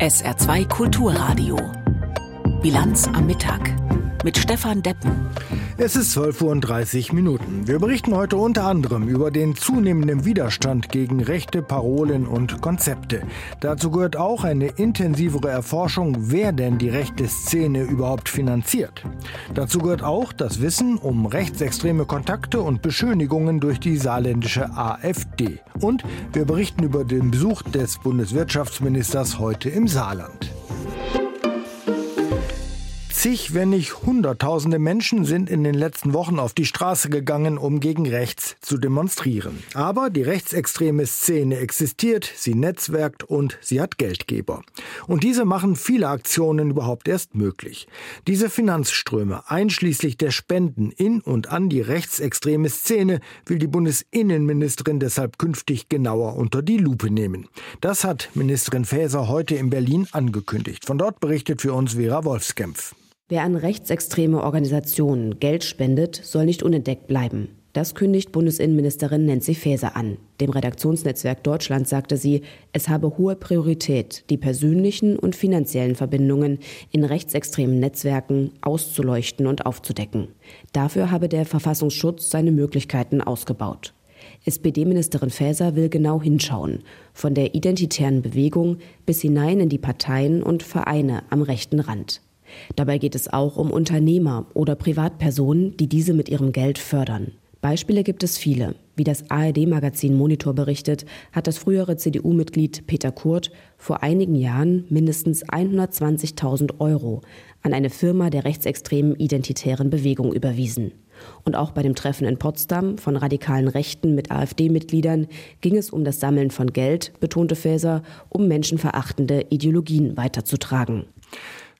SR2 Kulturradio. Bilanz am Mittag mit Stefan Deppen. Es ist 12.30 Uhr Minuten. Wir berichten heute unter anderem über den zunehmenden Widerstand gegen rechte Parolen und Konzepte. Dazu gehört auch eine intensivere Erforschung, wer denn die rechte Szene überhaupt finanziert. Dazu gehört auch das Wissen um rechtsextreme Kontakte und Beschönigungen durch die saarländische AfD. Und wir berichten über den Besuch des Bundeswirtschaftsministers heute im Saarland. Zig, wenn nicht Hunderttausende Menschen sind in den letzten Wochen auf die Straße gegangen, um gegen rechts zu demonstrieren. Aber die rechtsextreme Szene existiert, sie netzwerkt und sie hat Geldgeber. Und diese machen viele Aktionen überhaupt erst möglich. Diese Finanzströme, einschließlich der Spenden in und an die rechtsextreme Szene, will die Bundesinnenministerin deshalb künftig genauer unter die Lupe nehmen. Das hat Ministerin Faeser heute in Berlin angekündigt. Von dort berichtet für uns Vera Wolfskämpf. Wer an rechtsextreme Organisationen Geld spendet, soll nicht unentdeckt bleiben. Das kündigt Bundesinnenministerin Nancy Faeser an. Dem Redaktionsnetzwerk Deutschland sagte sie, es habe hohe Priorität, die persönlichen und finanziellen Verbindungen in rechtsextremen Netzwerken auszuleuchten und aufzudecken. Dafür habe der Verfassungsschutz seine Möglichkeiten ausgebaut. SPD-Ministerin Faeser will genau hinschauen, von der identitären Bewegung bis hinein in die Parteien und Vereine am rechten Rand. Dabei geht es auch um Unternehmer oder Privatpersonen, die diese mit ihrem Geld fördern. Beispiele gibt es viele. Wie das ARD-Magazin Monitor berichtet, hat das frühere CDU-Mitglied Peter Kurt vor einigen Jahren mindestens 120.000 Euro an eine Firma der rechtsextremen identitären Bewegung überwiesen. Und auch bei dem Treffen in Potsdam von radikalen Rechten mit AfD-Mitgliedern ging es um das Sammeln von Geld, betonte Faeser, um menschenverachtende Ideologien weiterzutragen.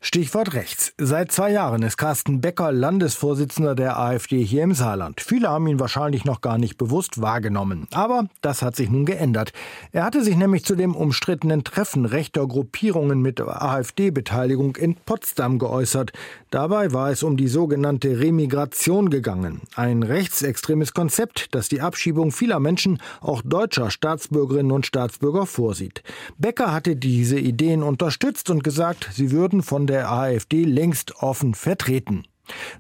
Stichwort rechts. Seit zwei Jahren ist Carsten Becker Landesvorsitzender der AfD hier im Saarland. Viele haben ihn wahrscheinlich noch gar nicht bewusst wahrgenommen. Aber das hat sich nun geändert. Er hatte sich nämlich zu dem umstrittenen Treffen rechter Gruppierungen mit AfD-Beteiligung in Potsdam geäußert. Dabei war es um die sogenannte Remigration gegangen. Ein rechtsextremes Konzept, das die Abschiebung vieler Menschen, auch deutscher Staatsbürgerinnen und Staatsbürger vorsieht. Becker hatte diese Ideen unterstützt und gesagt, sie würden von der AfD längst offen vertreten.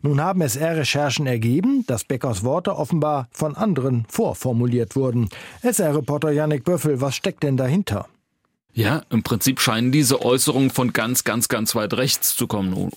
Nun haben SR-Recherchen ergeben, dass Beckers Worte offenbar von anderen vorformuliert wurden. SR-Reporter Yannick Böffel, was steckt denn dahinter? Ja, im Prinzip scheinen diese Äußerungen von ganz, ganz, ganz weit rechts zu kommen,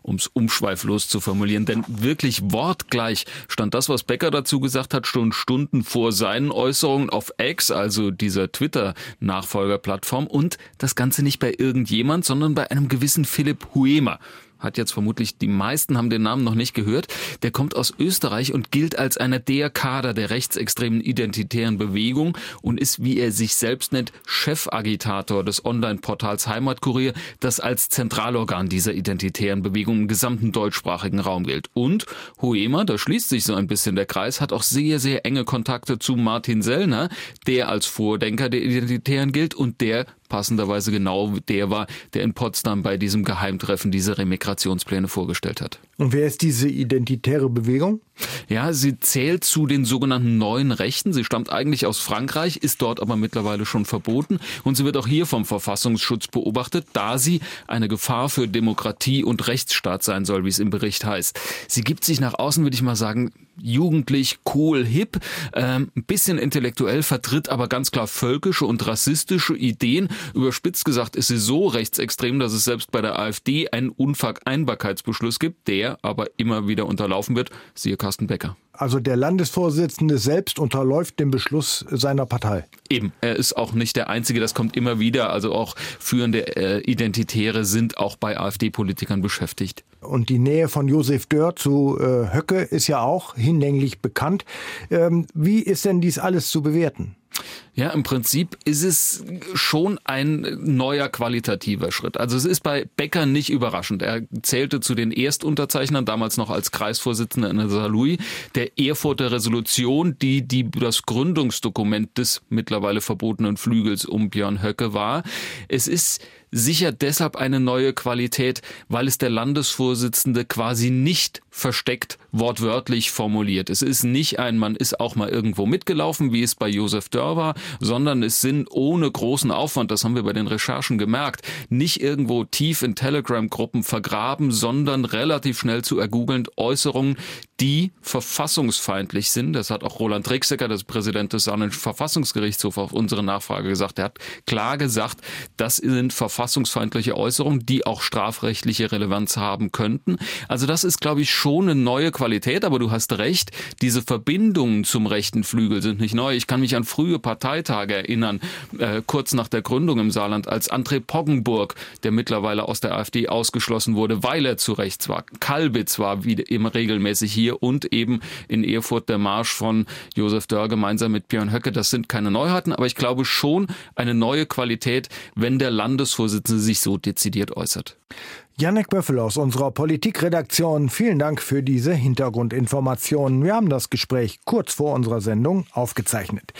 um es umschweiflos zu formulieren. Denn wirklich wortgleich stand das, was Becker dazu gesagt hat, schon Stunden vor seinen Äußerungen auf X, also dieser Twitter-Nachfolgerplattform. Und das Ganze nicht bei irgendjemand, sondern bei einem gewissen Philipp Huemer hat jetzt vermutlich die meisten haben den Namen noch nicht gehört. Der kommt aus Österreich und gilt als einer der Kader der rechtsextremen identitären Bewegung und ist, wie er sich selbst nennt, Chefagitator des Online-Portals Heimatkurier, das als Zentralorgan dieser identitären Bewegung im gesamten deutschsprachigen Raum gilt. Und Hoema, da schließt sich so ein bisschen der Kreis, hat auch sehr, sehr enge Kontakte zu Martin Sellner, der als Vordenker der Identitären gilt und der passenderweise genau der war, der in Potsdam bei diesem Geheimtreffen diese Remigrationspläne vorgestellt hat. Und wer ist diese identitäre Bewegung? Ja, sie zählt zu den sogenannten neuen Rechten. Sie stammt eigentlich aus Frankreich, ist dort aber mittlerweile schon verboten und sie wird auch hier vom Verfassungsschutz beobachtet, da sie eine Gefahr für Demokratie und Rechtsstaat sein soll, wie es im Bericht heißt. Sie gibt sich nach außen, würde ich mal sagen, jugendlich, cool, hip, ähm, ein bisschen intellektuell, vertritt aber ganz klar völkische und rassistische Ideen. Überspitzt gesagt ist sie so rechtsextrem, dass es selbst bei der AfD einen Unvereinbarkeitsbeschluss gibt, der aber immer wieder unterlaufen wird. Siehe Carsten Becker. Also der Landesvorsitzende selbst unterläuft den Beschluss seiner Partei. Eben, er ist auch nicht der Einzige, das kommt immer wieder. Also auch führende äh, Identitäre sind auch bei AfD-Politikern beschäftigt. Und die Nähe von Josef Dörr zu äh, Höcke ist ja auch hinlänglich bekannt. Ähm, wie ist denn dies alles zu bewerten? Ja, im Prinzip ist es schon ein neuer qualitativer Schritt. Also es ist bei Becker nicht überraschend. Er zählte zu den Erstunterzeichnern, damals noch als Kreisvorsitzender in Saarlouis, der Erfurter Resolution, die, die das Gründungsdokument des mittlerweile verbotenen Flügels um Björn Höcke war. Es ist sicher deshalb eine neue Qualität, weil es der Landesvorsitzende quasi nicht versteckt wortwörtlich formuliert. Es ist nicht ein, man ist auch mal irgendwo mitgelaufen, wie es bei Josef Dörr war, sondern es sind ohne großen Aufwand, das haben wir bei den Recherchen gemerkt, nicht irgendwo tief in Telegram-Gruppen vergraben, sondern relativ schnell zu ergoogeln Äußerungen, die verfassungsfeindlich sind. Das hat auch Roland Rixecker, das Präsident des Verfassungsgerichtshofs, auf unsere Nachfrage gesagt. Er hat klar gesagt, das sind verfassungsfeindliche Äußerungen, die auch strafrechtliche Relevanz haben könnten. Also das ist, glaube ich, schon eine neue Qualität, aber du hast recht, diese Verbindungen zum rechten Flügel sind nicht neu. Ich kann mich an frühe Parteitage erinnern, äh, kurz nach der Gründung im Saarland, als André Poggenburg, der mittlerweile aus der AfD ausgeschlossen wurde, weil er zu rechts war. Kalbitz war wie immer regelmäßig hier und eben in Erfurt der Marsch von Josef Dörr gemeinsam mit Björn Höcke. Das sind keine Neuheiten, aber ich glaube schon eine neue Qualität, wenn der Landesvorsitzende sich so dezidiert äußert. Janek Böffel aus unserer Politikredaktion, vielen Dank für diese Hintergrundinformationen. Wir haben das Gespräch kurz vor unserer Sendung aufgezeichnet.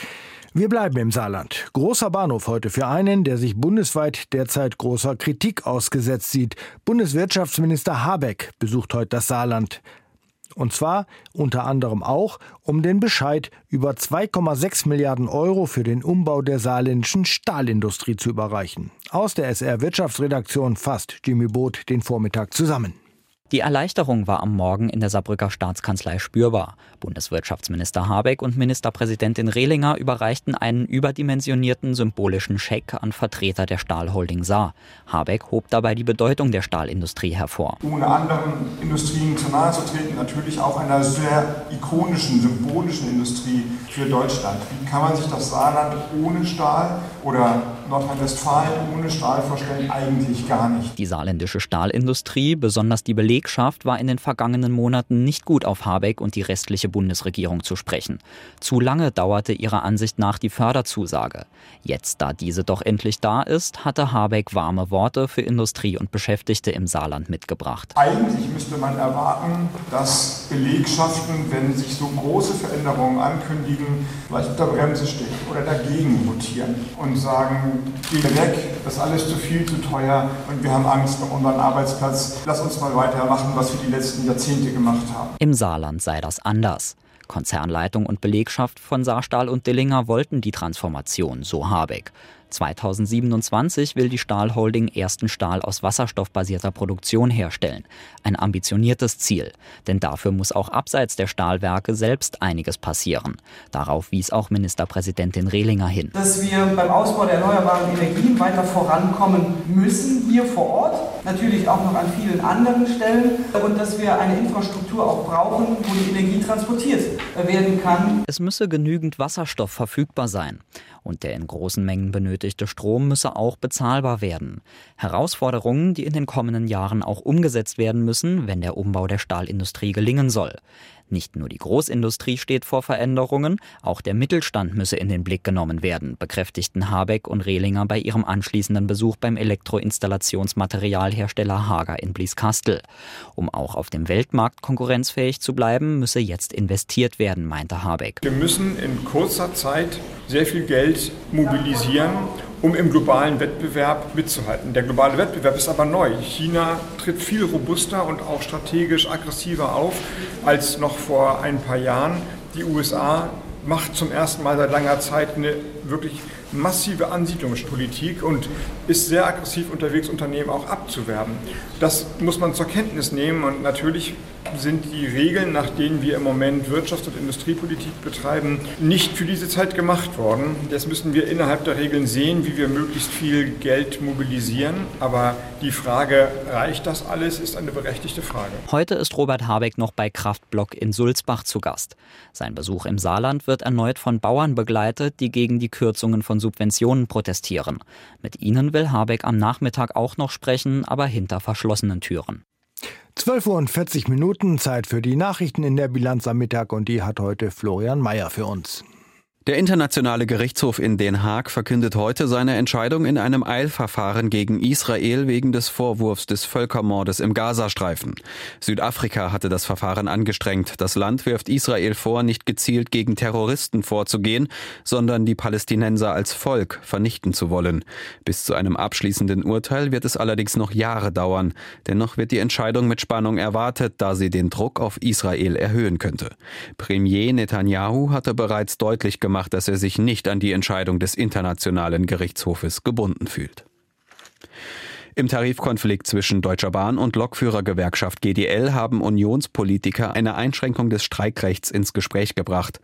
Wir bleiben im Saarland. Großer Bahnhof heute für einen, der sich bundesweit derzeit großer Kritik ausgesetzt sieht. Bundeswirtschaftsminister Habeck besucht heute das Saarland. Und zwar unter anderem auch, um den Bescheid über 2,6 Milliarden Euro für den Umbau der saarländischen Stahlindustrie zu überreichen. Aus der SR Wirtschaftsredaktion fasst Jimmy Boot den Vormittag zusammen. Die Erleichterung war am Morgen in der Saarbrücker Staatskanzlei spürbar. Bundeswirtschaftsminister Habeck und Ministerpräsidentin Rehlinger überreichten einen überdimensionierten symbolischen Scheck an Vertreter der Stahlholding Saar. Habeck hob dabei die Bedeutung der Stahlindustrie hervor. Ohne anderen Industrien zu nahe zu treten, natürlich auch einer sehr ikonischen, symbolischen Industrie für Deutschland. Wie kann man sich das Saarland ohne Stahl oder Nordrhein-Westfalen ohne Stahl vorstellen? Eigentlich gar nicht. Die saarländische Stahlindustrie, besonders die Belegschaft, war in den vergangenen Monaten nicht gut auf Habeck und die restliche Bundesregierung zu sprechen. Zu lange dauerte ihrer Ansicht nach die Förderzusage. Jetzt, da diese doch endlich da ist, hatte Habeck warme Worte für Industrie und Beschäftigte im Saarland mitgebracht. Eigentlich müsste man erwarten, dass Belegschaften, wenn sich so große Veränderungen ankündigen, vielleicht unter Bremse stehen oder dagegen votieren und sagen, geh weg, das ist alles zu viel, zu teuer und wir haben Angst um unseren Arbeitsplatz. Lass uns mal weitermachen, was wir die letzten Jahrzehnte gemacht haben. Im Saarland sei das anders. Konzernleitung und Belegschaft von Saarstahl und Dillinger wollten die Transformation, so Habeck. 2027 will die Stahlholding ersten Stahl aus wasserstoffbasierter Produktion herstellen. Ein ambitioniertes Ziel. Denn dafür muss auch abseits der Stahlwerke selbst einiges passieren. Darauf wies auch Ministerpräsidentin Rehlinger hin. Dass wir beim Ausbau der erneuerbaren Energien weiter vorankommen müssen, hier vor Ort, natürlich auch noch an vielen anderen Stellen. Und dass wir eine Infrastruktur auch brauchen, wo die Energie transportiert werden kann. Es müsse genügend Wasserstoff verfügbar sein und der in großen Mengen benötigte Strom müsse auch bezahlbar werden. Herausforderungen, die in den kommenden Jahren auch umgesetzt werden müssen, wenn der Umbau der Stahlindustrie gelingen soll. Nicht nur die Großindustrie steht vor Veränderungen, auch der Mittelstand müsse in den Blick genommen werden, bekräftigten Habeck und Rehlinger bei ihrem anschließenden Besuch beim Elektroinstallationsmaterialhersteller Hager in Blieskastel. Um auch auf dem Weltmarkt konkurrenzfähig zu bleiben, müsse jetzt investiert werden, meinte Habeck. Wir müssen in kurzer Zeit sehr viel Geld mobilisieren, um im globalen Wettbewerb mitzuhalten. Der globale Wettbewerb ist aber neu. China tritt viel robuster und auch strategisch aggressiver auf als noch vor ein paar Jahren. Die USA macht zum ersten Mal seit langer Zeit eine wirklich massive Ansiedlungspolitik und ist sehr aggressiv unterwegs, Unternehmen auch abzuwerben. Das muss man zur Kenntnis nehmen und natürlich sind die Regeln, nach denen wir im Moment Wirtschafts- und Industriepolitik betreiben, nicht für diese Zeit gemacht worden. Jetzt müssen wir innerhalb der Regeln sehen, wie wir möglichst viel Geld mobilisieren. Aber die Frage, reicht das alles, ist eine berechtigte Frage. Heute ist Robert Habeck noch bei Kraftblock in Sulzbach zu Gast. Sein Besuch im Saarland wird erneut von Bauern begleitet, die gegen die Kürzungen von Subventionen protestieren. Mit ihnen will Habeck am Nachmittag auch noch sprechen, aber hinter verschlossenen Türen. 12 Uhr und 40 Minuten Zeit für die Nachrichten in der Bilanz am Mittag und die hat heute Florian Mayer für uns. Der Internationale Gerichtshof in Den Haag verkündet heute seine Entscheidung in einem Eilverfahren gegen Israel wegen des Vorwurfs des Völkermordes im Gazastreifen. Südafrika hatte das Verfahren angestrengt. Das Land wirft Israel vor, nicht gezielt gegen Terroristen vorzugehen, sondern die Palästinenser als Volk vernichten zu wollen. Bis zu einem abschließenden Urteil wird es allerdings noch Jahre dauern. Dennoch wird die Entscheidung mit Spannung erwartet, da sie den Druck auf Israel erhöhen könnte. Premier Netanyahu hatte bereits deutlich gemacht, gemacht, dass er sich nicht an die Entscheidung des Internationalen Gerichtshofes gebunden fühlt. Im Tarifkonflikt zwischen Deutscher Bahn und Lokführergewerkschaft GDL haben Unionspolitiker eine Einschränkung des Streikrechts ins Gespräch gebracht.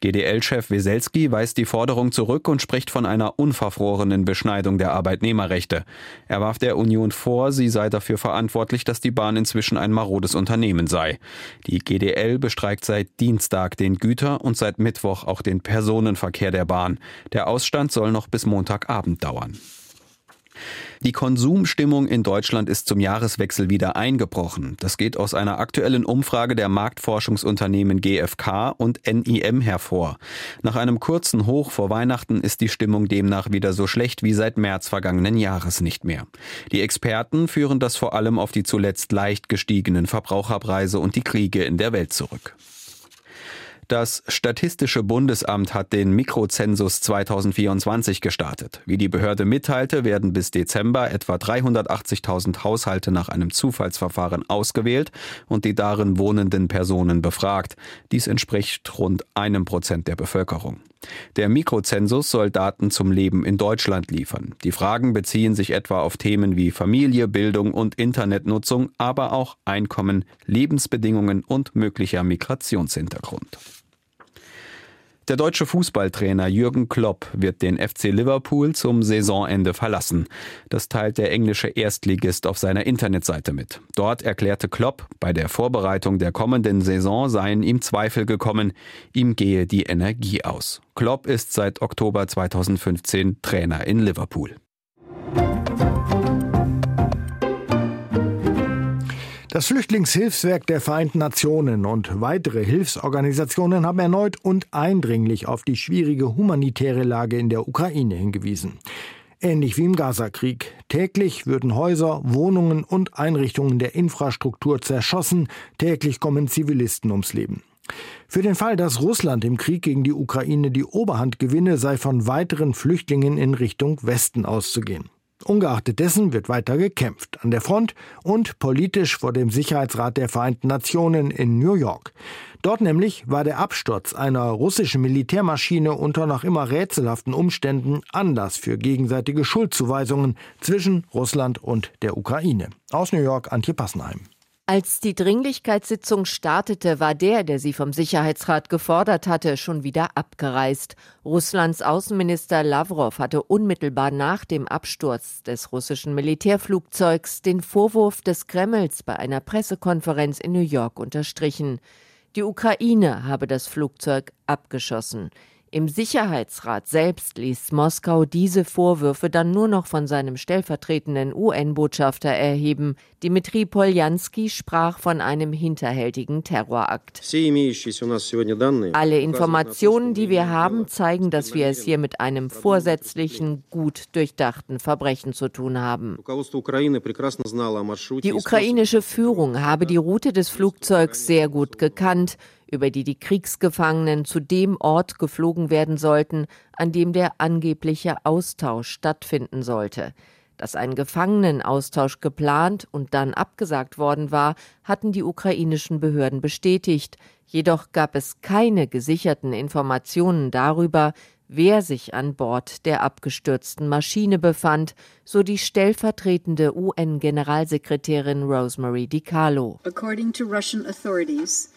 GDL-Chef Weselski weist die Forderung zurück und spricht von einer unverfrorenen Beschneidung der Arbeitnehmerrechte. Er warf der Union vor, sie sei dafür verantwortlich, dass die Bahn inzwischen ein marodes Unternehmen sei. Die GDL bestreikt seit Dienstag den Güter- und seit Mittwoch auch den Personenverkehr der Bahn. Der Ausstand soll noch bis Montagabend dauern. Die Konsumstimmung in Deutschland ist zum Jahreswechsel wieder eingebrochen. Das geht aus einer aktuellen Umfrage der Marktforschungsunternehmen GfK und NIM hervor. Nach einem kurzen Hoch vor Weihnachten ist die Stimmung demnach wieder so schlecht wie seit März vergangenen Jahres nicht mehr. Die Experten führen das vor allem auf die zuletzt leicht gestiegenen Verbraucherpreise und die Kriege in der Welt zurück. Das Statistische Bundesamt hat den Mikrozensus 2024 gestartet. Wie die Behörde mitteilte, werden bis Dezember etwa 380.000 Haushalte nach einem Zufallsverfahren ausgewählt und die darin wohnenden Personen befragt. Dies entspricht rund einem Prozent der Bevölkerung. Der Mikrozensus soll Daten zum Leben in Deutschland liefern. Die Fragen beziehen sich etwa auf Themen wie Familie, Bildung und Internetnutzung, aber auch Einkommen, Lebensbedingungen und möglicher Migrationshintergrund. Der deutsche Fußballtrainer Jürgen Klopp wird den FC Liverpool zum Saisonende verlassen. Das teilt der englische Erstligist auf seiner Internetseite mit. Dort erklärte Klopp, bei der Vorbereitung der kommenden Saison seien ihm Zweifel gekommen, ihm gehe die Energie aus. Klopp ist seit Oktober 2015 Trainer in Liverpool. Das Flüchtlingshilfswerk der Vereinten Nationen und weitere Hilfsorganisationen haben erneut und eindringlich auf die schwierige humanitäre Lage in der Ukraine hingewiesen. Ähnlich wie im Gazakrieg. Täglich würden Häuser, Wohnungen und Einrichtungen der Infrastruktur zerschossen, täglich kommen Zivilisten ums Leben. Für den Fall, dass Russland im Krieg gegen die Ukraine die Oberhand gewinne, sei von weiteren Flüchtlingen in Richtung Westen auszugehen. Ungeachtet dessen wird weiter gekämpft, an der Front und politisch vor dem Sicherheitsrat der Vereinten Nationen in New York. Dort nämlich war der Absturz einer russischen Militärmaschine unter noch immer rätselhaften Umständen Anlass für gegenseitige Schuldzuweisungen zwischen Russland und der Ukraine. Aus New York, Antje Passenheim. Als die Dringlichkeitssitzung startete, war der, der sie vom Sicherheitsrat gefordert hatte, schon wieder abgereist. Russlands Außenminister Lavrov hatte unmittelbar nach dem Absturz des russischen Militärflugzeugs den Vorwurf des Kremls bei einer Pressekonferenz in New York unterstrichen. Die Ukraine habe das Flugzeug abgeschossen. Im Sicherheitsrat selbst ließ Moskau diese Vorwürfe dann nur noch von seinem stellvertretenden UN-Botschafter erheben. Dimitri Poljanski sprach von einem hinterhältigen Terrorakt. Alle Informationen, die wir haben, zeigen, dass wir es hier mit einem vorsätzlichen, gut durchdachten Verbrechen zu tun haben. Die ukrainische Führung habe die Route des Flugzeugs sehr gut gekannt über die die Kriegsgefangenen zu dem Ort geflogen werden sollten, an dem der angebliche Austausch stattfinden sollte. Dass ein Gefangenenaustausch geplant und dann abgesagt worden war, hatten die ukrainischen Behörden bestätigt, jedoch gab es keine gesicherten Informationen darüber, wer sich an Bord der abgestürzten Maschine befand, so die stellvertretende UN-Generalsekretärin Rosemary DiCarlo.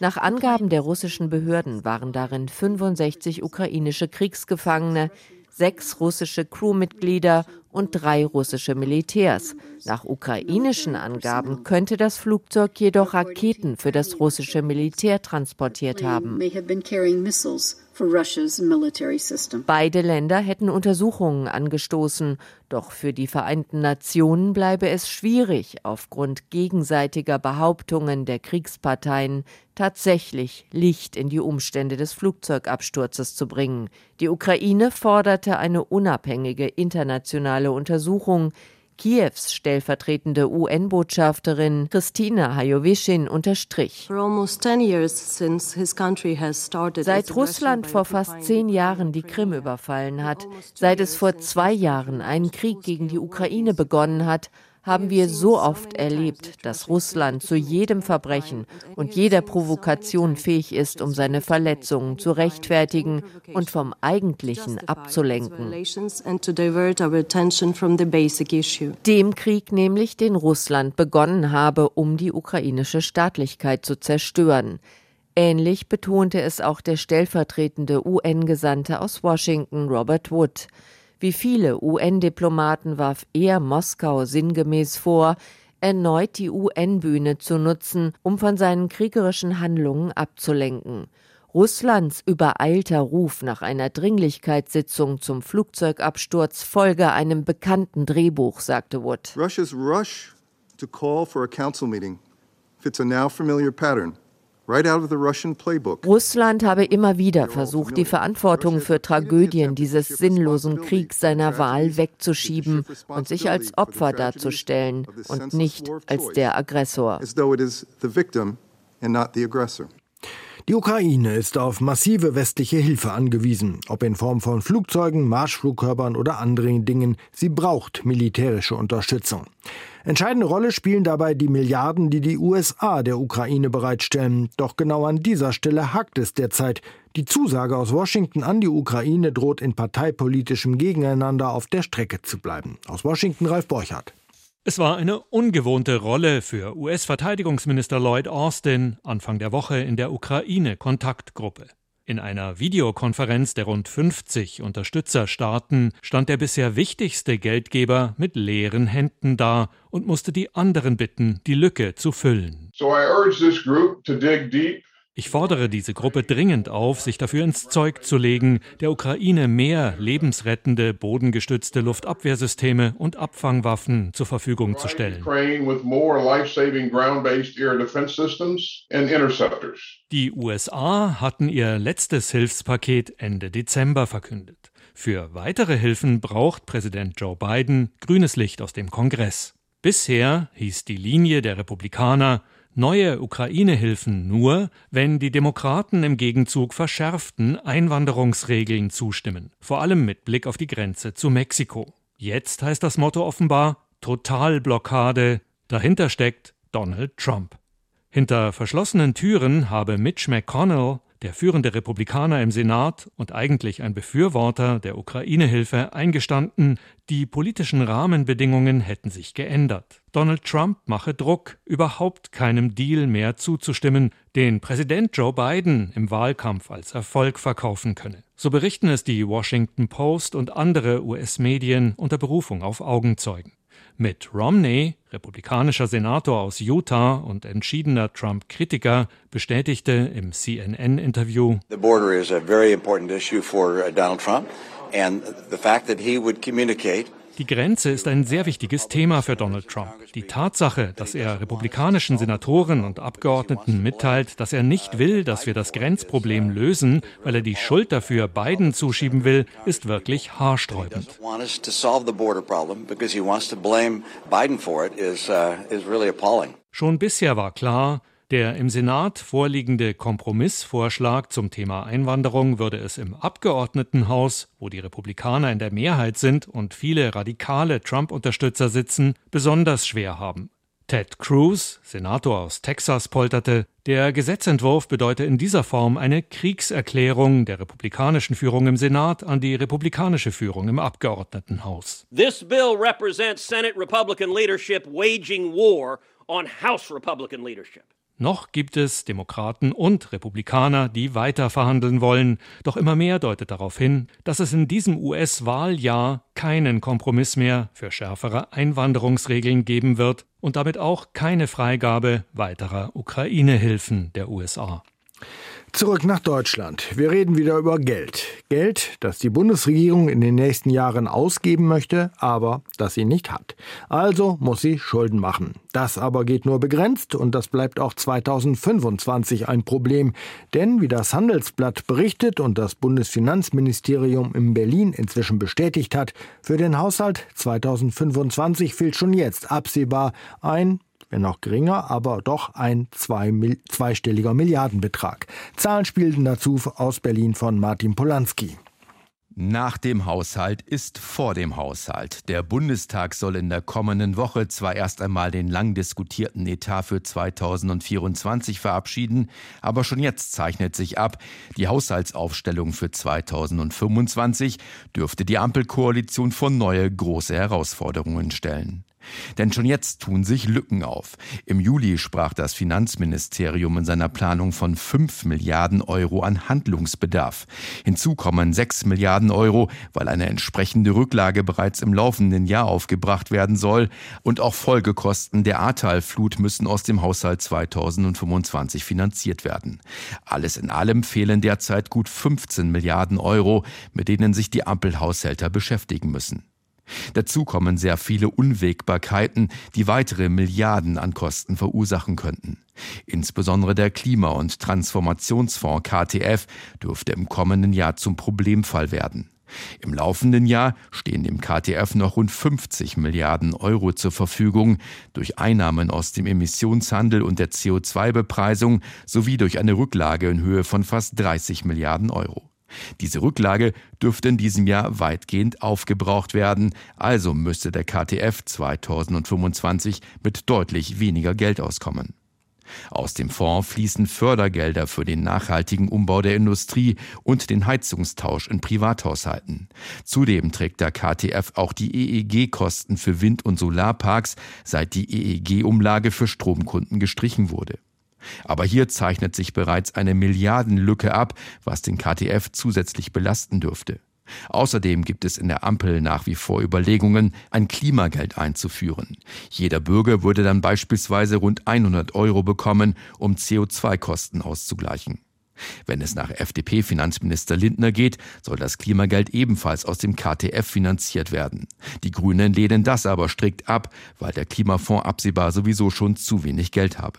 Nach Angaben der russischen Behörden waren darin 65 ukrainische Kriegsgefangene, sechs russische Crewmitglieder und drei russische Militärs. Nach ukrainischen Angaben könnte das Flugzeug jedoch Raketen für das russische Militär transportiert haben. Beide Länder hätten Untersuchungen angestoßen, doch für die Vereinten Nationen bleibe es schwierig, aufgrund gegenseitiger Behauptungen der Kriegsparteien tatsächlich Licht in die Umstände des Flugzeugabsturzes zu bringen. Die Ukraine forderte eine unabhängige internationale Untersuchung, Kiews stellvertretende UN-Botschafterin Christina Hajowischin unterstrich. Seit Russland vor fast zehn Jahren die Krim überfallen hat, seit es vor zwei Jahren einen Krieg gegen die Ukraine begonnen hat, haben wir so oft erlebt, dass Russland zu jedem Verbrechen und jeder Provokation fähig ist, um seine Verletzungen zu rechtfertigen und vom Eigentlichen abzulenken. Dem Krieg nämlich, den Russland begonnen habe, um die ukrainische Staatlichkeit zu zerstören. Ähnlich betonte es auch der stellvertretende UN-Gesandte aus Washington, Robert Wood. Wie viele UN-Diplomaten warf er Moskau sinngemäß vor, erneut die UN-Bühne zu nutzen, um von seinen kriegerischen Handlungen abzulenken. Russlands übereilter Ruf nach einer Dringlichkeitssitzung zum Flugzeugabsturz folge einem bekannten Drehbuch, sagte Wood. Russia's rush to call for a council meeting fits a now familiar pattern. Russland habe immer wieder versucht, die Verantwortung für Tragödien dieses sinnlosen Kriegs seiner Wahl wegzuschieben und sich als Opfer darzustellen und nicht als der Aggressor. Die Ukraine ist auf massive westliche Hilfe angewiesen, ob in Form von Flugzeugen, Marschflugkörpern oder anderen Dingen. Sie braucht militärische Unterstützung. Entscheidende Rolle spielen dabei die Milliarden, die die USA der Ukraine bereitstellen. Doch genau an dieser Stelle hakt es derzeit. Die Zusage aus Washington an die Ukraine droht in parteipolitischem Gegeneinander auf der Strecke zu bleiben. Aus Washington Ralf Borchardt. Es war eine ungewohnte Rolle für US-Verteidigungsminister Lloyd Austin Anfang der Woche in der Ukraine-Kontaktgruppe. In einer Videokonferenz der rund 50 Unterstützerstaaten stand der bisher wichtigste Geldgeber mit leeren Händen da und musste die anderen bitten, die Lücke zu füllen. So I urge this group to dig deep ich fordere diese Gruppe dringend auf, sich dafür ins Zeug zu legen, der Ukraine mehr lebensrettende, bodengestützte Luftabwehrsysteme und Abfangwaffen zur Verfügung zu stellen. Die USA hatten ihr letztes Hilfspaket Ende Dezember verkündet. Für weitere Hilfen braucht Präsident Joe Biden grünes Licht aus dem Kongress. Bisher hieß die Linie der Republikaner, neue Ukraine-Hilfen nur, wenn die Demokraten im Gegenzug verschärften Einwanderungsregeln zustimmen, vor allem mit Blick auf die Grenze zu Mexiko. Jetzt heißt das Motto offenbar Totalblockade, dahinter steckt Donald Trump. Hinter verschlossenen Türen habe Mitch McConnell der führende Republikaner im Senat und eigentlich ein Befürworter der Ukraine-Hilfe, eingestanden, die politischen Rahmenbedingungen hätten sich geändert. Donald Trump mache Druck, überhaupt keinem Deal mehr zuzustimmen, den Präsident Joe Biden im Wahlkampf als Erfolg verkaufen könne. So berichten es die Washington Post und andere US-Medien unter Berufung auf Augenzeugen. Mit Romney, republikanischer Senator aus Utah und entschiedener Trump-Kritiker, bestätigte im CNN-Interview, The border is a very important issue for uh, Donald Trump and the fact that he would communicate die Grenze ist ein sehr wichtiges Thema für Donald Trump. Die Tatsache, dass er republikanischen Senatoren und Abgeordneten mitteilt, dass er nicht will, dass wir das Grenzproblem lösen, weil er die Schuld dafür Biden zuschieben will, ist wirklich haarsträubend. Schon bisher war klar, der im Senat vorliegende Kompromissvorschlag zum Thema Einwanderung würde es im Abgeordnetenhaus, wo die Republikaner in der Mehrheit sind und viele radikale Trump-Unterstützer sitzen, besonders schwer haben. Ted Cruz, Senator aus Texas, polterte, der Gesetzentwurf bedeute in dieser Form eine Kriegserklärung der republikanischen Führung im Senat an die republikanische Führung im Abgeordnetenhaus. This bill represents Senate Republican leadership waging war on House Republican leadership. Noch gibt es Demokraten und Republikaner, die weiter verhandeln wollen, doch immer mehr deutet darauf hin, dass es in diesem US-Wahljahr keinen Kompromiss mehr für schärfere Einwanderungsregeln geben wird und damit auch keine Freigabe weiterer Ukraine-Hilfen der USA. Zurück nach Deutschland. Wir reden wieder über Geld. Geld, das die Bundesregierung in den nächsten Jahren ausgeben möchte, aber das sie nicht hat. Also muss sie Schulden machen. Das aber geht nur begrenzt und das bleibt auch 2025 ein Problem. Denn wie das Handelsblatt berichtet und das Bundesfinanzministerium in Berlin inzwischen bestätigt hat, für den Haushalt 2025 fehlt schon jetzt absehbar ein wenn auch geringer, aber doch ein zwei, zweistelliger Milliardenbetrag. Zahlen spielten dazu aus Berlin von Martin Polanski. Nach dem Haushalt ist vor dem Haushalt. Der Bundestag soll in der kommenden Woche zwar erst einmal den lang diskutierten Etat für 2024 verabschieden, aber schon jetzt zeichnet sich ab, die Haushaltsaufstellung für 2025 dürfte die Ampelkoalition vor neue große Herausforderungen stellen. Denn schon jetzt tun sich Lücken auf. Im Juli sprach das Finanzministerium in seiner Planung von 5 Milliarden Euro an Handlungsbedarf. Hinzu kommen 6 Milliarden Euro, weil eine entsprechende Rücklage bereits im laufenden Jahr aufgebracht werden soll. Und auch Folgekosten der Ahrtalflut müssen aus dem Haushalt 2025 finanziert werden. Alles in allem fehlen derzeit gut 15 Milliarden Euro, mit denen sich die Ampelhaushälter beschäftigen müssen. Dazu kommen sehr viele Unwägbarkeiten, die weitere Milliarden an Kosten verursachen könnten. Insbesondere der Klima- und Transformationsfonds KTF dürfte im kommenden Jahr zum Problemfall werden. Im laufenden Jahr stehen dem KTF noch rund 50 Milliarden Euro zur Verfügung durch Einnahmen aus dem Emissionshandel und der CO2-Bepreisung sowie durch eine Rücklage in Höhe von fast 30 Milliarden Euro. Diese Rücklage dürfte in diesem Jahr weitgehend aufgebraucht werden, also müsste der KTF 2025 mit deutlich weniger Geld auskommen. Aus dem Fonds fließen Fördergelder für den nachhaltigen Umbau der Industrie und den Heizungstausch in Privathaushalten. Zudem trägt der KTF auch die EEG-Kosten für Wind- und Solarparks, seit die EEG-Umlage für Stromkunden gestrichen wurde. Aber hier zeichnet sich bereits eine Milliardenlücke ab, was den KTF zusätzlich belasten dürfte. Außerdem gibt es in der Ampel nach wie vor Überlegungen, ein Klimageld einzuführen. Jeder Bürger würde dann beispielsweise rund 100 Euro bekommen, um CO2-Kosten auszugleichen. Wenn es nach FDP-Finanzminister Lindner geht, soll das Klimageld ebenfalls aus dem KTF finanziert werden. Die Grünen lehnen das aber strikt ab, weil der Klimafonds absehbar sowieso schon zu wenig Geld habe.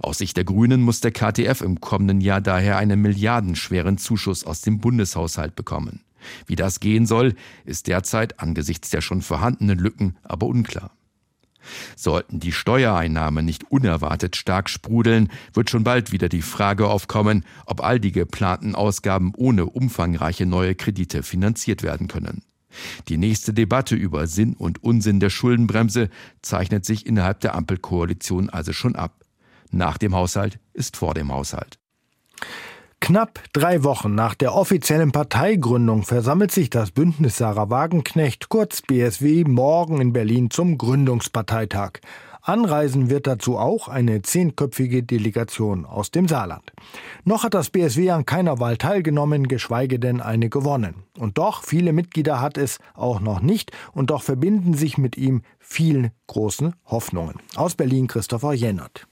Aus Sicht der Grünen muss der KTF im kommenden Jahr daher einen milliardenschweren Zuschuss aus dem Bundeshaushalt bekommen. Wie das gehen soll, ist derzeit angesichts der schon vorhandenen Lücken aber unklar. Sollten die Steuereinnahmen nicht unerwartet stark sprudeln, wird schon bald wieder die Frage aufkommen, ob all die geplanten Ausgaben ohne umfangreiche neue Kredite finanziert werden können. Die nächste Debatte über Sinn und Unsinn der Schuldenbremse zeichnet sich innerhalb der Ampelkoalition also schon ab. Nach dem Haushalt ist vor dem Haushalt. Knapp drei Wochen nach der offiziellen Parteigründung versammelt sich das Bündnis Sarah Wagenknecht, kurz BSW, morgen in Berlin zum Gründungsparteitag. Anreisen wird dazu auch eine zehnköpfige Delegation aus dem Saarland. Noch hat das BSW an keiner Wahl teilgenommen, geschweige denn eine gewonnen. Und doch, viele Mitglieder hat es auch noch nicht und doch verbinden sich mit ihm viele große Hoffnungen. Aus Berlin Christopher Jennert.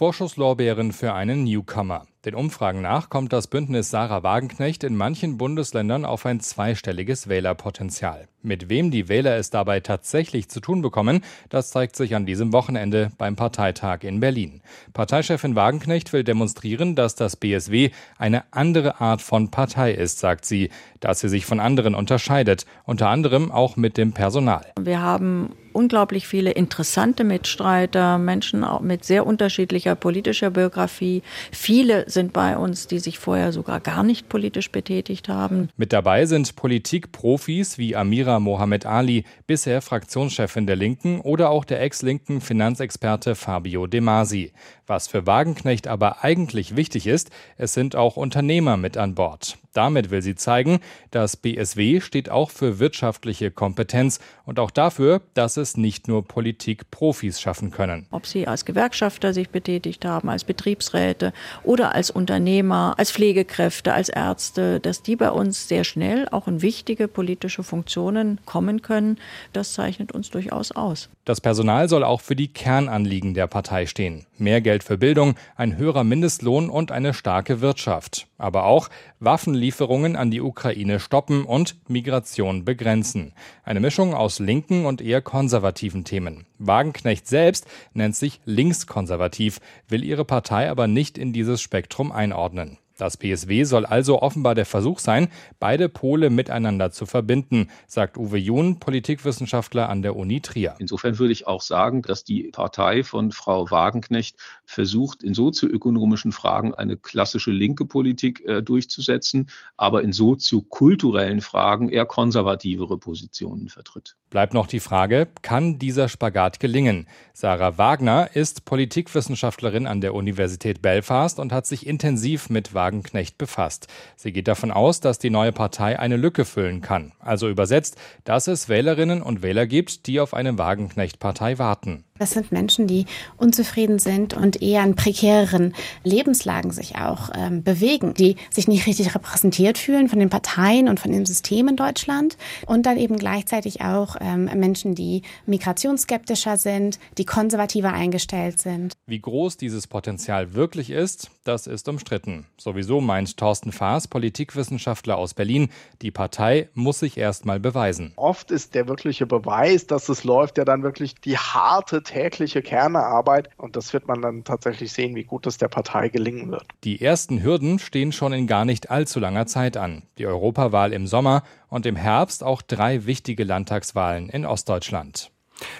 Vorschusslorbeeren für einen Newcomer. Den Umfragen nach kommt das Bündnis Sarah Wagenknecht in manchen Bundesländern auf ein zweistelliges Wählerpotenzial. Mit wem die Wähler es dabei tatsächlich zu tun bekommen, das zeigt sich an diesem Wochenende beim Parteitag in Berlin. Parteichefin Wagenknecht will demonstrieren, dass das BSW eine andere Art von Partei ist, sagt sie, dass sie sich von anderen unterscheidet, unter anderem auch mit dem Personal. Wir haben unglaublich viele interessante Mitstreiter, Menschen auch mit sehr unterschiedlicher politischer Biografie. Viele sind bei uns, die sich vorher sogar gar nicht politisch betätigt haben. Mit dabei sind Politikprofis wie Amira Mohamed Ali, bisher Fraktionschefin der Linken, oder auch der ex-linken Finanzexperte Fabio De Masi. Was für Wagenknecht aber eigentlich wichtig ist, es sind auch Unternehmer mit an Bord. Damit will sie zeigen, das BSW steht auch für wirtschaftliche Kompetenz und auch dafür, dass es nicht nur Politikprofis schaffen können. Ob sie als Gewerkschafter sich betätigt haben, als Betriebsräte oder als Unternehmer, als Pflegekräfte, als Ärzte, dass die bei uns sehr schnell auch in wichtige politische Funktionen kommen können, das zeichnet uns durchaus aus. Das Personal soll auch für die Kernanliegen der Partei stehen. Mehr Geld für Bildung, ein höherer Mindestlohn und eine starke Wirtschaft. Aber auch Waffenlieferungen an die Ukraine stoppen und Migration begrenzen. Eine Mischung aus linken und eher konservativen Themen. Wagenknecht selbst nennt sich linkskonservativ, will ihre Partei aber nicht in dieses Spektrum einordnen. Das BSW soll also offenbar der Versuch sein, beide Pole miteinander zu verbinden, sagt Uwe Jun, Politikwissenschaftler an der Uni Trier. Insofern würde ich auch sagen, dass die Partei von Frau Wagenknecht versucht, in sozioökonomischen Fragen eine klassische linke Politik äh, durchzusetzen, aber in soziokulturellen Fragen eher konservativere Positionen vertritt. Bleibt noch die Frage, kann dieser Spagat gelingen? Sarah Wagner ist Politikwissenschaftlerin an der Universität Belfast und hat sich intensiv mit Wagenknecht Wagenknecht befasst. Sie geht davon aus, dass die neue Partei eine Lücke füllen kann. Also übersetzt, dass es Wählerinnen und Wähler gibt, die auf eine Wagenknecht-Partei warten. Das sind Menschen, die unzufrieden sind und eher in prekäreren Lebenslagen sich auch ähm, bewegen, die sich nicht richtig repräsentiert fühlen von den Parteien und von dem System in Deutschland. Und dann eben gleichzeitig auch ähm, Menschen, die migrationsskeptischer sind, die konservativer eingestellt sind. Wie groß dieses Potenzial wirklich ist, das ist umstritten. Sowieso meint Thorsten Faas, Politikwissenschaftler aus Berlin, die Partei muss sich erst mal beweisen. Oft ist der wirkliche Beweis, dass es läuft, ja dann wirklich die harte tägliche Kernarbeit und das wird man dann tatsächlich sehen, wie gut es der Partei gelingen wird. Die ersten Hürden stehen schon in gar nicht allzu langer Zeit an. Die Europawahl im Sommer und im Herbst auch drei wichtige Landtagswahlen in Ostdeutschland.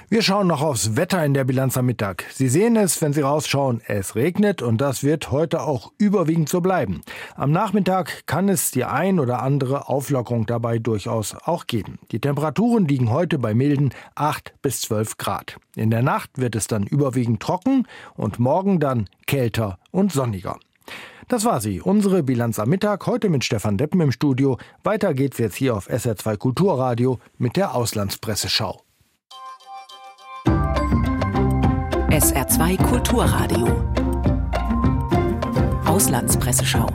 Wir schauen noch aufs Wetter in der Bilanz am Mittag. Sie sehen es, wenn Sie rausschauen, es regnet und das wird heute auch überwiegend so bleiben. Am Nachmittag kann es die ein oder andere Auflockerung dabei durchaus auch geben. Die Temperaturen liegen heute bei milden 8 bis 12 Grad. In der Nacht wird es dann überwiegend trocken und morgen dann kälter und sonniger. Das war sie, unsere Bilanz am Mittag, heute mit Stefan Deppen im Studio. Weiter geht's jetzt hier auf SR2 Kulturradio mit der Auslandspresseschau. SR2 Kulturradio. Auslandspresseschau.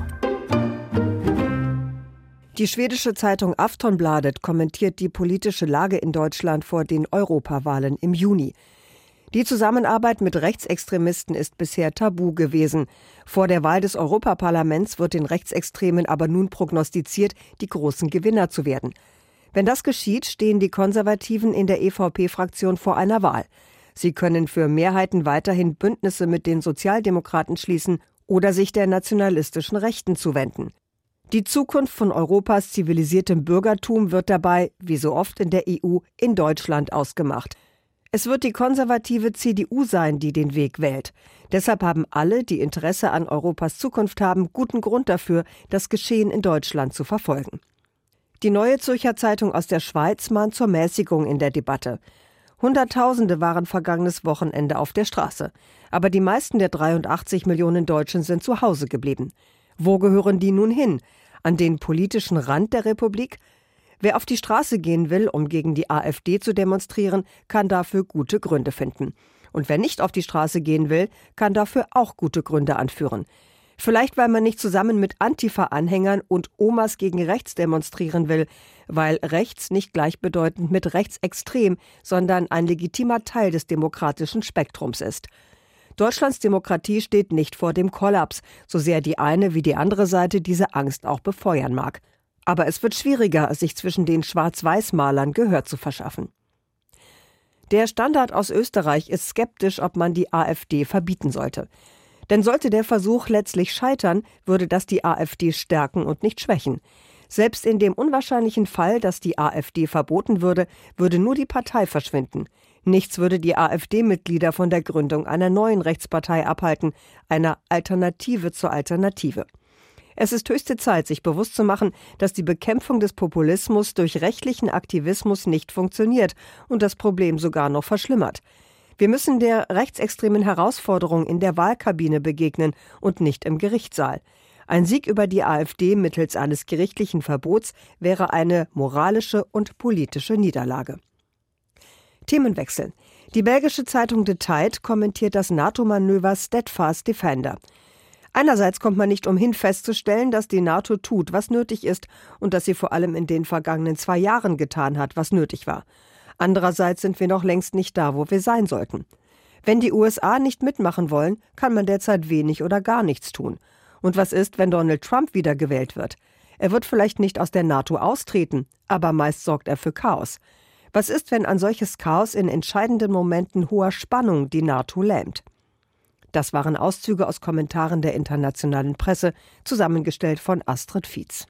Die schwedische Zeitung Aftonbladet kommentiert die politische Lage in Deutschland vor den Europawahlen im Juni. Die Zusammenarbeit mit Rechtsextremisten ist bisher tabu gewesen. Vor der Wahl des Europaparlaments wird den Rechtsextremen aber nun prognostiziert, die großen Gewinner zu werden. Wenn das geschieht, stehen die Konservativen in der EVP-Fraktion vor einer Wahl. Sie können für Mehrheiten weiterhin Bündnisse mit den Sozialdemokraten schließen oder sich der nationalistischen Rechten zuwenden. Die Zukunft von Europas zivilisiertem Bürgertum wird dabei, wie so oft in der EU, in Deutschland ausgemacht. Es wird die konservative CDU sein, die den Weg wählt. Deshalb haben alle, die Interesse an Europas Zukunft haben, guten Grund dafür, das Geschehen in Deutschland zu verfolgen. Die Neue Zürcher Zeitung aus der Schweiz mahnt zur Mäßigung in der Debatte. Hunderttausende waren vergangenes Wochenende auf der Straße. Aber die meisten der 83 Millionen Deutschen sind zu Hause geblieben. Wo gehören die nun hin? An den politischen Rand der Republik? Wer auf die Straße gehen will, um gegen die AfD zu demonstrieren, kann dafür gute Gründe finden. Und wer nicht auf die Straße gehen will, kann dafür auch gute Gründe anführen. Vielleicht, weil man nicht zusammen mit Antifa-Anhängern und Omas gegen rechts demonstrieren will, weil rechts nicht gleichbedeutend mit rechtsextrem, sondern ein legitimer Teil des demokratischen Spektrums ist. Deutschlands Demokratie steht nicht vor dem Kollaps, so sehr die eine wie die andere Seite diese Angst auch befeuern mag. Aber es wird schwieriger, sich zwischen den Schwarz-Weiß-Malern Gehör zu verschaffen. Der Standard aus Österreich ist skeptisch, ob man die AfD verbieten sollte. Denn sollte der Versuch letztlich scheitern, würde das die AfD stärken und nicht schwächen. Selbst in dem unwahrscheinlichen Fall, dass die AfD verboten würde, würde nur die Partei verschwinden. Nichts würde die AfD-Mitglieder von der Gründung einer neuen Rechtspartei abhalten, einer Alternative zur Alternative. Es ist höchste Zeit, sich bewusst zu machen, dass die Bekämpfung des Populismus durch rechtlichen Aktivismus nicht funktioniert und das Problem sogar noch verschlimmert. Wir müssen der rechtsextremen Herausforderung in der Wahlkabine begegnen und nicht im Gerichtssaal. Ein Sieg über die AfD mittels eines gerichtlichen Verbots wäre eine moralische und politische Niederlage. Themenwechsel. Die belgische Zeitung Tide kommentiert das NATO-Manöver Steadfast Defender. Einerseits kommt man nicht umhin festzustellen, dass die NATO tut, was nötig ist und dass sie vor allem in den vergangenen zwei Jahren getan hat, was nötig war. Andererseits sind wir noch längst nicht da, wo wir sein sollten. Wenn die USA nicht mitmachen wollen, kann man derzeit wenig oder gar nichts tun. Und was ist, wenn Donald Trump wiedergewählt wird? Er wird vielleicht nicht aus der NATO austreten, aber meist sorgt er für Chaos. Was ist, wenn ein solches Chaos in entscheidenden Momenten hoher Spannung die NATO lähmt? Das waren Auszüge aus Kommentaren der internationalen Presse, zusammengestellt von Astrid Fietz.